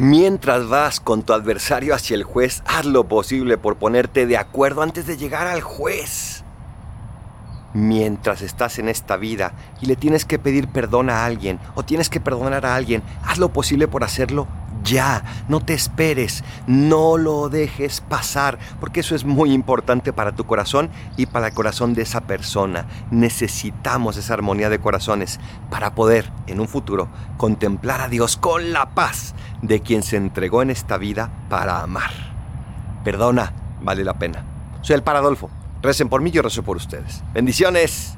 Mientras vas con tu adversario hacia el juez, haz lo posible por ponerte de acuerdo antes de llegar al juez. Mientras estás en esta vida y le tienes que pedir perdón a alguien o tienes que perdonar a alguien, haz lo posible por hacerlo ya. No te esperes, no lo dejes pasar, porque eso es muy importante para tu corazón y para el corazón de esa persona. Necesitamos esa armonía de corazones para poder, en un futuro, contemplar a Dios con la paz de quien se entregó en esta vida para amar. Perdona, vale la pena. Soy el Paradolfo. Recen por mí, yo rezo por ustedes. Bendiciones.